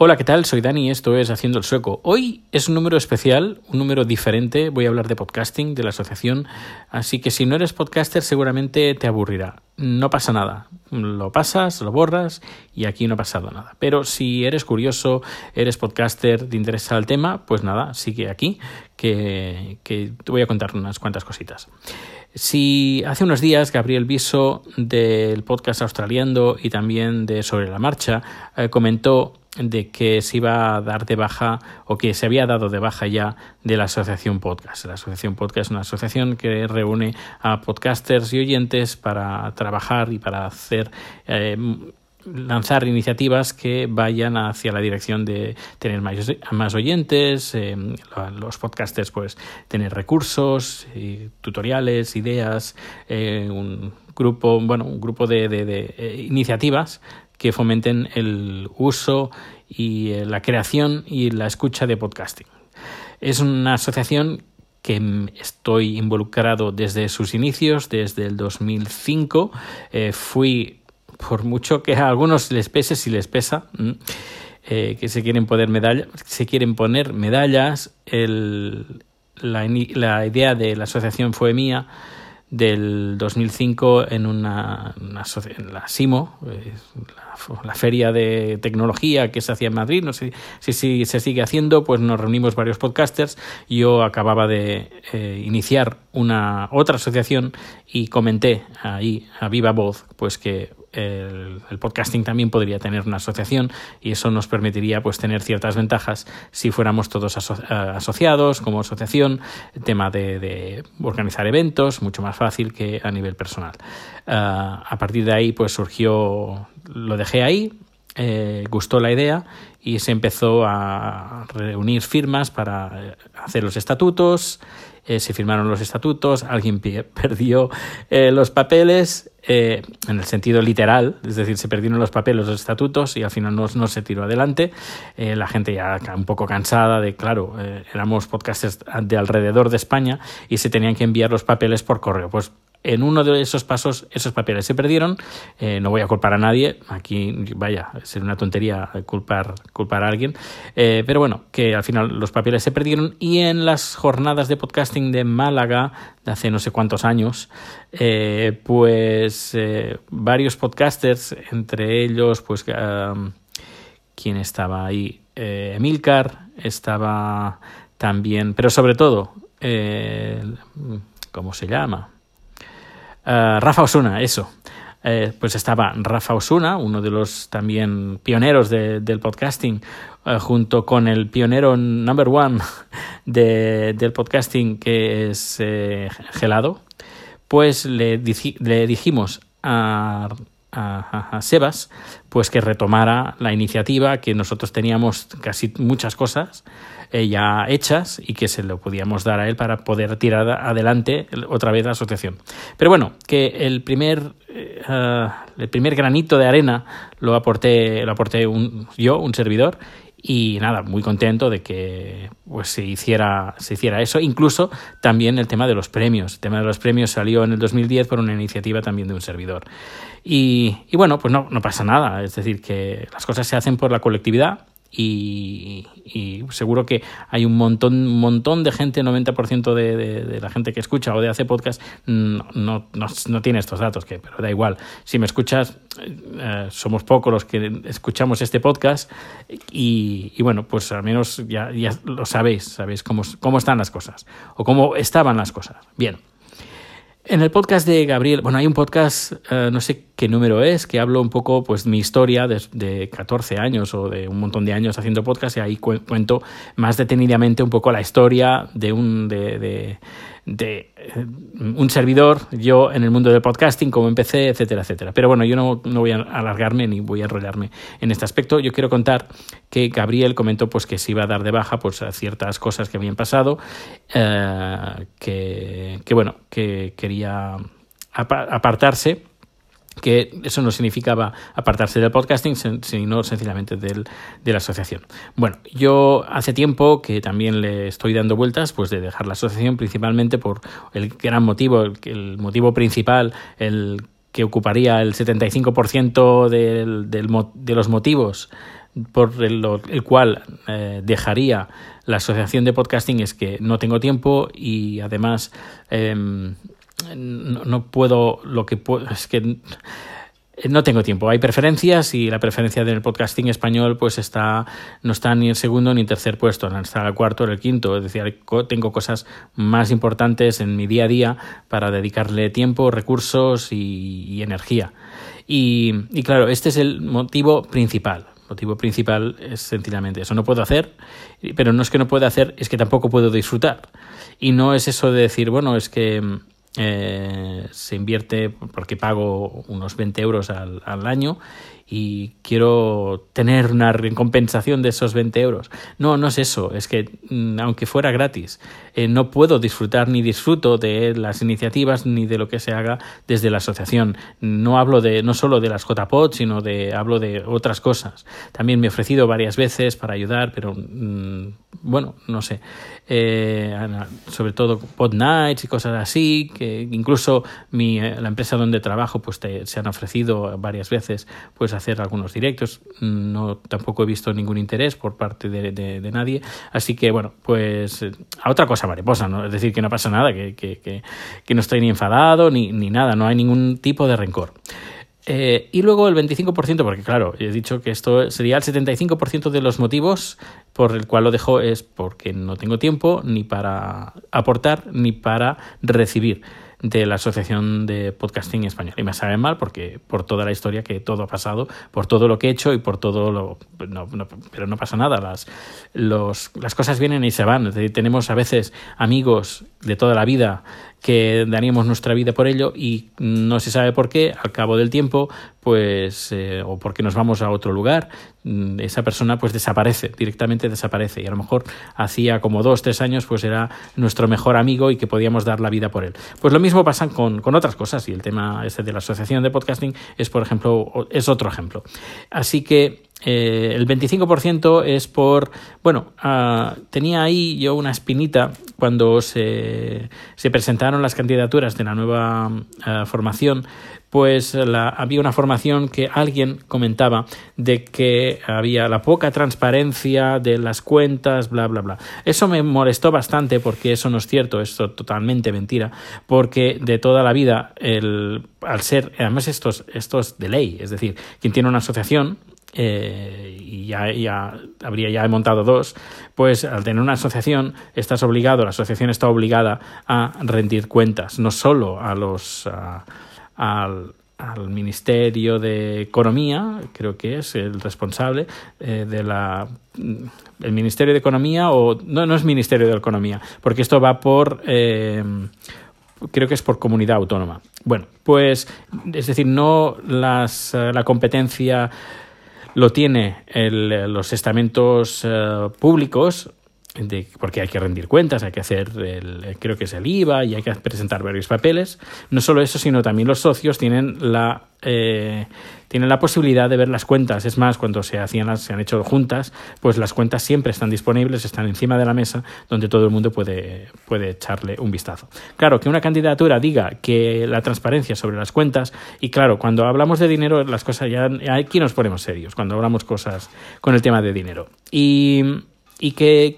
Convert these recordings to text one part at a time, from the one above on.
Hola, ¿qué tal? Soy Dani y esto es Haciendo el Sueco. Hoy es un número especial, un número diferente. Voy a hablar de podcasting, de la asociación. Así que si no eres podcaster, seguramente te aburrirá. No pasa nada. Lo pasas, lo borras y aquí no ha pasado nada. Pero si eres curioso, eres podcaster, te interesa el tema, pues nada, sigue aquí, que, te voy a contar unas cuantas cositas. Si hace unos días Gabriel Viso del podcast australiano y también de Sobre la Marcha eh, comentó de que se iba a dar de baja o que se había dado de baja ya de la Asociación Podcast. La Asociación Podcast es una asociación que reúne a podcasters y oyentes para trabajar y para hacer eh, lanzar iniciativas que vayan hacia la dirección de tener más, oyentes, eh, los podcasters pues tener recursos, y tutoriales, ideas, eh, un grupo, bueno, un grupo de, de, de eh, iniciativas que fomenten el uso y eh, la creación y la escucha de podcasting. Es una asociación que estoy involucrado desde sus inicios, desde el 2005. Eh, fui, por mucho que a algunos les pese, si les pesa, eh, que se quieren poner medallas, se quieren poner medallas. El, la, la idea de la asociación fue mía del 2005 en una, en la SIMO, la, feria de tecnología que se hacía en Madrid, no sé si, si, se sigue haciendo, pues nos reunimos varios podcasters. Yo acababa de eh, iniciar una otra asociación y comenté ahí a viva voz pues que el, podcasting también podría tener una asociación y eso nos permitiría pues tener ciertas ventajas si fuéramos todos aso asociados como asociación, el tema de, de, organizar eventos, mucho más fácil que a nivel personal. Uh, a partir de ahí pues surgió, lo dejé ahí, eh, gustó la idea y se empezó a reunir firmas para hacer los estatutos, eh, se firmaron los estatutos, alguien perdió eh, los papeles eh, en el sentido literal, es decir, se perdieron los papeles, los estatutos y al final no, se tiró adelante. Eh, la gente ya un poco cansada de, claro, eh, éramos podcasters de alrededor de España y se tenían que enviar los papeles por correo. Pues en uno de esos pasos esos papeles se perdieron. Eh, no voy a culpar a nadie. Aquí, vaya, sería una tontería culpar, culpar a alguien. Eh, pero bueno, que al final los papeles se perdieron y en las jornadas de podcasting de Málaga de hace no sé cuántos años, eh, pues varios podcasters, entre ellos, pues, ¿quién estaba ahí? Emilcar, estaba también, pero sobre todo, ¿cómo se llama? Uh, Rafa Osuna, eso. Eh, pues estaba Rafa Osuna, uno de los también pioneros de, del podcasting, uh, junto con el pionero number one de, del podcasting que es eh, Gelado, pues le dijimos a, a, Sebas pues que retomara la iniciativa, que nosotros teníamos casi muchas cosas eh, ya hechas y que se lo podíamos dar a él para poder tirar adelante otra vez la asociación. Pero bueno, que el primer, uh, el primer granito de arena lo aporté, lo aporté un, yo, un servidor, y nada, muy contento de que pues, se, hiciera, se hiciera eso. Incluso también el tema de los premios. El tema de los premios salió en el 2010 por una iniciativa también de un servidor. Y, y bueno, pues no, no pasa nada. Es decir, que las cosas se hacen por la colectividad y, seguro que hay un montón, un montón de gente, 90% de, de, de, la gente que escucha o de hace podcast no, no, no, no tiene estos datos, que, pero da igual. Si me escuchas, eh, somos pocos los que escuchamos este podcast y, y bueno, pues al menos ya, ya lo sabéis, sabéis cómo, cómo están las cosas o cómo estaban las cosas. Bien. En el podcast de Gabriel, bueno, hay un podcast, uh, no sé qué número es, que hablo un poco, pues, mi historia de, de 14 años o de un montón de años haciendo podcast y ahí cu cuento más detenidamente un poco la historia de un, de, de, de un servidor, yo en el mundo del podcasting, cómo empecé, etcétera, etcétera. Pero bueno, yo no, no, voy a alargarme ni voy a enrollarme en este aspecto. Yo quiero contar que Gabriel comentó pues que se iba a dar de baja pues a ciertas cosas que habían pasado, eh, que, que, bueno, que quería apartarse que eso no significaba apartarse del podcasting, sino sencillamente del, de la asociación. Bueno, yo hace tiempo que también le estoy dando vueltas pues de dejar la asociación principalmente por el gran motivo, el, el motivo principal, el que ocuparía el 75% del, del, de los motivos por el, el cual eh, dejaría la asociación de podcasting es que no tengo tiempo y además em, no, no, puedo lo que puedo es que no tengo tiempo. Hay preferencias y la preferencia del podcasting español pues está no está ni en segundo ni en tercer puesto, está en el cuarto o el quinto. Es decir, tengo cosas más importantes en mi día a día para dedicarle tiempo, recursos y, energía. Y, claro, este es el motivo principal. Motivo principal es sencillamente eso. No puedo hacer, pero no es que no pueda hacer, es que tampoco puedo disfrutar. Y no es eso de decir, bueno, es que eh, se invierte porque pago unos 20 euros al, año y quiero tener una recompensación de esos 20 euros. No, no es eso, es que mm, aunque fuera gratis, eh, no puedo disfrutar ni disfruto de las iniciativas ni de lo que se haga desde la asociación. No hablo de no solo de las JPOD, sino de hablo de otras cosas. También me he ofrecido varias veces para ayudar, pero mm, bueno, no sé. Eh, sobre todo pod nights y cosas así, que incluso mi, eh, la empresa donde trabajo pues te, se han ofrecido varias veces pues hacer algunos directos. No, tampoco he visto ningún interés por parte de, de, de nadie. Así que, bueno, pues a otra cosa mariposa, ¿no? Es decir, que no pasa nada, que, que, que, que no estoy ni enfadado ni, ni nada, no hay ningún tipo de rencor. Eh, y luego el 25%, porque claro, he dicho que esto sería el 75% de los motivos por el cual lo dejo es porque no tengo tiempo ni para aportar ni para recibir de la Asociación de Podcasting Español. Y me sabe mal porque por toda la historia que todo ha pasado, por todo lo que he hecho y por todo lo... No, pero no pasa nada, las, los, las cosas vienen y se van. Tenemos a veces amigos de toda la vida que daríamos nuestra vida por ello y no se sabe por qué, al cabo del tiempo, pues, eh, o porque nos vamos a otro lugar, mm, esa persona pues desaparece, directamente desaparece. Y a lo mejor hacía como dos, tres años, pues era nuestro mejor amigo y que podíamos dar la vida por él. Pues lo mismo pasa con, con otras cosas y el tema este de la asociación de podcasting es, por ejemplo, es otro ejemplo. Así que eh, el 25% es por, bueno, uh, tenía ahí yo una espinita cuando se, se presentaron las candidaturas de la nueva uh, formación, pues la, había una formación que alguien comentaba de que había la poca transparencia de las cuentas, bla, bla, bla. Eso me molestó bastante porque eso no es cierto, es totalmente mentira, porque de toda la vida, el, al ser, además esto es, esto es de ley, es decir, quien tiene una asociación, eh, y ya, ya, habría ya montado dos, pues al tener una asociación estás obligado, la asociación está obligada a rendir cuentas, no solo a los al, al, Ministerio de Economía, creo que es el responsable eh, de la el Ministerio de Economía o no no es Ministerio de Economía, porque esto va por eh, creo que es por comunidad autónoma. Bueno, pues es decir, no las, la competencia lo tiene el, los estamentos uh, públicos porque hay que rendir cuentas, hay que hacer, el, creo que es el IVA y hay que presentar varios papeles. No solo eso, sino también los socios tienen la, eh, tienen la posibilidad de ver las cuentas. Es más, cuando se, hacían las, se han hecho juntas, pues las cuentas siempre están disponibles, están encima de la mesa, donde todo el mundo puede, puede echarle un vistazo. Claro, que una candidatura diga que la transparencia sobre las cuentas, y claro, cuando hablamos de dinero, las cosas ya, aquí nos ponemos serios, cuando hablamos cosas con el tema de dinero. Y y que,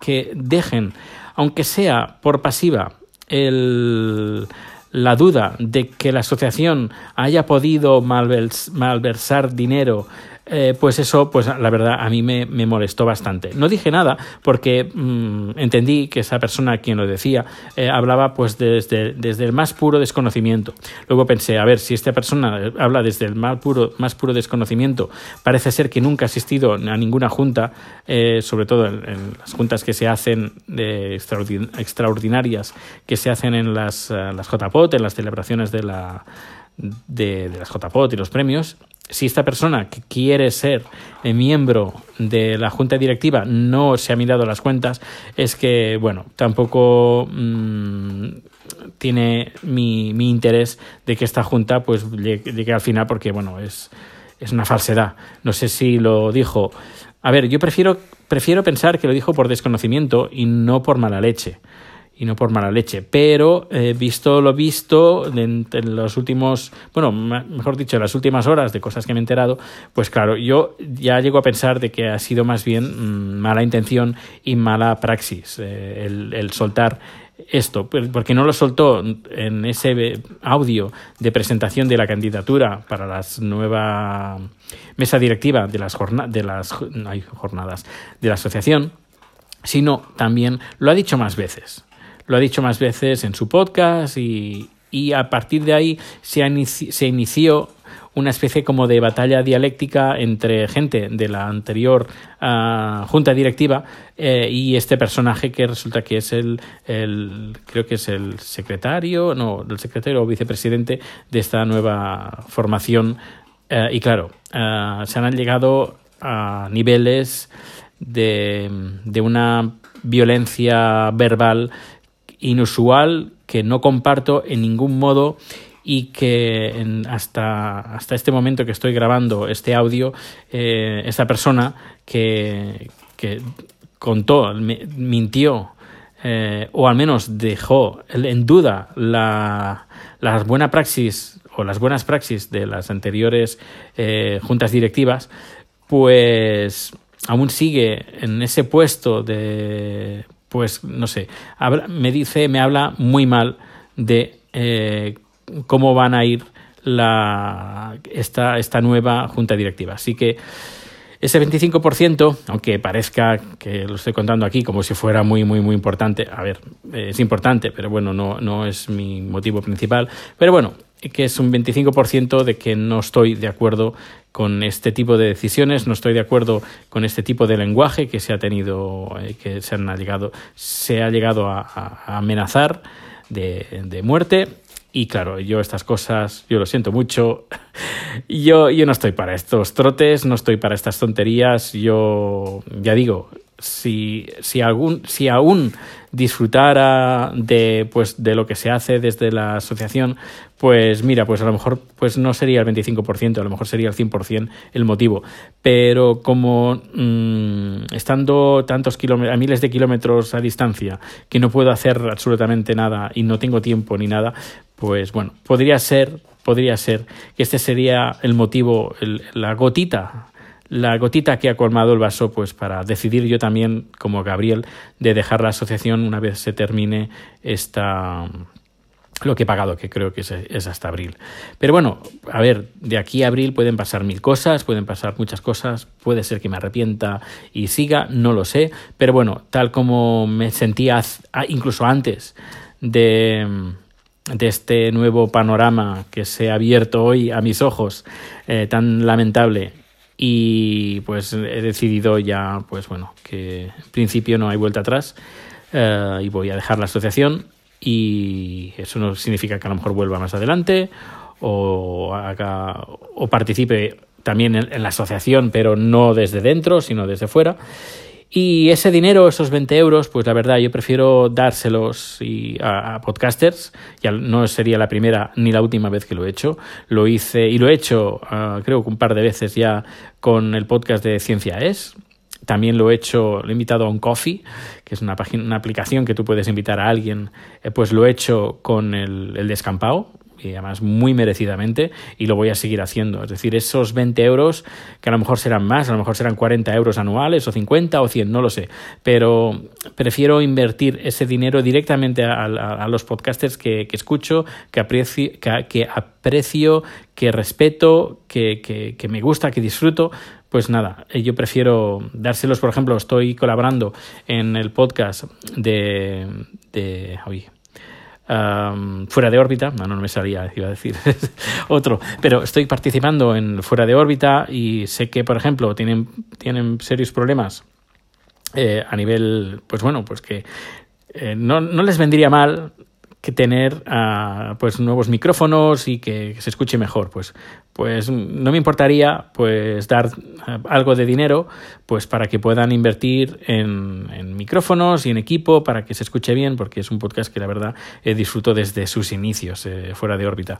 que, dejen, aunque sea por pasiva, el, la duda de que la asociación haya podido malversar dinero eh, pues eso, pues la verdad, a mí me, me, molestó bastante. No dije nada porque mmm, entendí que esa persona quien lo decía eh, hablaba pues desde, desde el más puro desconocimiento. Luego pensé, a ver, si esta persona habla desde el más puro, más puro desconocimiento, parece ser que nunca ha asistido a ninguna junta, eh, sobre todo en, en, las juntas que se hacen de extraordinarias, que se hacen en las, las JPOT, en las celebraciones de la de, de las JPOT y los premios, si esta persona que quiere ser miembro de la junta directiva no se ha mirado las cuentas, es que, bueno, tampoco mmm, tiene mi, mi, interés de que esta junta pues llegue al final porque, bueno, es, es una falsedad. No sé si lo dijo. A ver, yo prefiero, prefiero pensar que lo dijo por desconocimiento y no por mala leche y no por mala leche. Pero eh, visto lo visto en, los últimos, bueno, mejor dicho, en las últimas horas de cosas que me he enterado, pues claro, yo ya llego a pensar de que ha sido más bien mm, mala intención y mala praxis eh, el, soltar esto, pues, porque no lo soltó en ese audio de presentación de la candidatura para la nueva mesa directiva de las, de las jornadas de la asociación, sino también lo ha dicho más veces lo ha dicho más veces en su podcast y, a partir de ahí se, se inició una especie como de batalla dialéctica entre gente de la anterior ah, junta directiva eh, y este personaje que resulta que es el, el, creo que es el secretario, no, el secretario o vicepresidente de esta nueva formación. Eh, y claro, ah, se han llegado a niveles de, de una violencia verbal inusual que no comparto en ningún modo y que hasta, hasta este momento que estoy grabando este audio, eh, esta persona que, que contó, mintió, eh, o al menos dejó en duda la, la buena praxis o las buenas praxis de las anteriores eh, juntas directivas, pues aún sigue en ese puesto de pues no sé, me dice, me habla muy mal de eh, cómo van a ir la, esta, esta nueva junta directiva. Así que ese 25%, aunque parezca que lo estoy contando aquí como si fuera muy, muy, muy importante, a ver, es importante, pero bueno, no, no es mi motivo principal. Pero bueno, que es un 25% de que no estoy de acuerdo con este tipo de decisiones, no estoy de acuerdo con este tipo de lenguaje que se ha tenido, eh, que se, han llegado, se ha llegado a, amenazar de, muerte. Y claro, yo estas cosas, yo lo siento mucho. Yo, yo no estoy para estos trotes, no estoy para estas tonterías. Yo, ya digo, si, si, algún, si aún disfrutara de, pues, de lo que se hace desde la asociación, pues mira, pues a lo mejor pues no sería el 25%, a lo mejor sería el 100% el motivo. Pero como mm, estando tantos kilómetros, a miles de kilómetros a distancia, que no puedo hacer absolutamente nada y no tengo tiempo ni nada, pues bueno, podría ser, podría ser que este sería el motivo, la gotita la gotita que ha colmado el vaso pues para decidir yo también como Gabriel de dejar la asociación una vez se termine esta lo que he pagado, que creo que es, hasta abril. Pero bueno, a ver, de aquí a abril pueden pasar mil cosas, pueden pasar muchas cosas, puede ser que me arrepienta y siga, no lo sé, pero bueno, tal como me sentía incluso antes de, de este nuevo panorama que se ha abierto hoy a mis ojos, eh, tan lamentable, y pues he decidido ya, pues bueno, que en principio no hay vuelta atrás eh, y voy a dejar la asociación y eso no significa que a lo mejor vuelva más adelante o haga o participe también en la asociación, pero no desde dentro, sino desde fuera. Y ese dinero, esos 20 euros, pues la verdad yo prefiero dárselos a, podcasters. Ya no sería la primera ni la última vez que lo he hecho. Lo hice y lo he hecho ah, creo que un par de veces ya con el podcast de Ciencia Es. También lo he hecho, lo he invitado a un coffee, que es una, página, una aplicación que tú puedes invitar a alguien. Eh, pues lo he hecho con el, el descampado, y además muy merecidamente, y lo voy a seguir haciendo. Es decir, esos 20 euros, que a lo mejor serán más, a lo mejor serán 40 euros anuales, o 50 o 100, no lo sé, pero prefiero invertir ese dinero directamente a, los podcasters que, escucho, que aprecio, que, aprecio, que respeto, que, que me gusta, que disfruto, pues nada, yo prefiero dárselos, por ejemplo, estoy colaborando en el podcast de, de fuera de órbita, no, no me salía, iba a decir. Otro, pero estoy participando en fuera de órbita y sé que, por ejemplo, tienen, tienen serios problemas eh, a nivel, pues bueno, pues que eh, no, no les vendría mal que tener uh, pues nuevos micrófonos y que, se escuche mejor pues pues no me importaría pues dar ah, algo de dinero pues para que puedan invertir en, micrófonos y en equipo para que se escuche bien porque es un podcast que la verdad eh, disfruto desde sus inicios eh, fuera de órbita.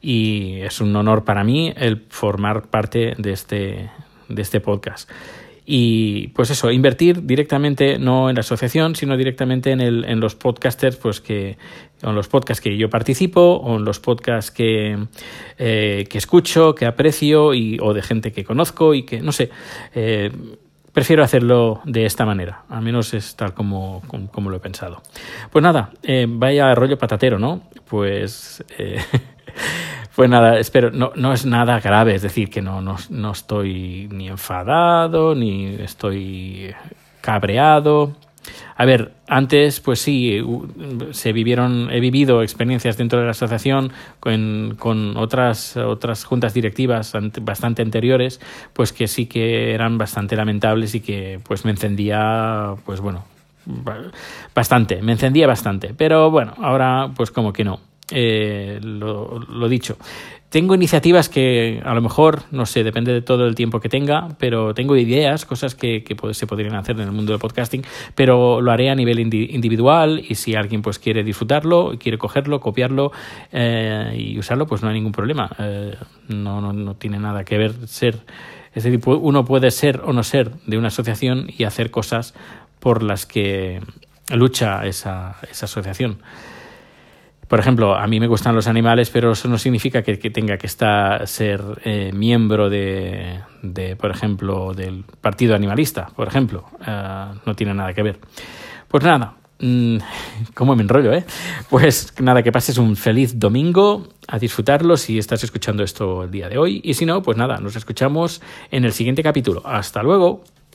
Y es un honor para mí el formar parte de este de este podcast y pues eso, invertir directamente no en la asociación, sino directamente en, el, en los podcasters pues que en los podcasts que yo participo o en los podcasts que, eh, que escucho, que aprecio y, o de gente que conozco y que no sé. Eh, prefiero hacerlo de esta manera, al menos es tal como, como, lo he pensado. Pues nada, eh, vaya rollo patatero, ¿no? Pues Pues nada, espero, no, no es nada grave, es decir, que no, no, no estoy ni enfadado, ni estoy cabreado. A ver, antes, pues sí, se vivieron, he vivido experiencias dentro de la asociación con, con, otras, otras juntas directivas bastante anteriores, pues que sí que eran bastante lamentables y que pues me encendía, pues bueno, bastante, me encendía bastante. Pero bueno, ahora pues como que no eh, lo, dicho. Tengo iniciativas que a lo mejor, no sé, depende de todo el tiempo que tenga, pero tengo ideas, cosas que, que se podrían hacer en el mundo del podcasting, pero lo haré a nivel individual y si alguien pues quiere disfrutarlo, quiere cogerlo, copiarlo eh, y usarlo, pues no hay ningún problema. Eh, no, no, no tiene nada que ver ser, es decir, uno puede ser o no ser de una asociación y hacer cosas por las que lucha esa, esa asociación. Por ejemplo, a mí me gustan los animales, pero eso no significa que, tenga que estar ser eh, miembro de, de, por ejemplo, del partido animalista, por ejemplo. Eh, no tiene nada que ver. Pues nada, mm, ¿cómo me enrollo, eh? Pues nada, que pases un feliz domingo, a disfrutarlo si estás escuchando esto el día de hoy. Y si no, pues nada, nos escuchamos en el siguiente capítulo. Hasta luego.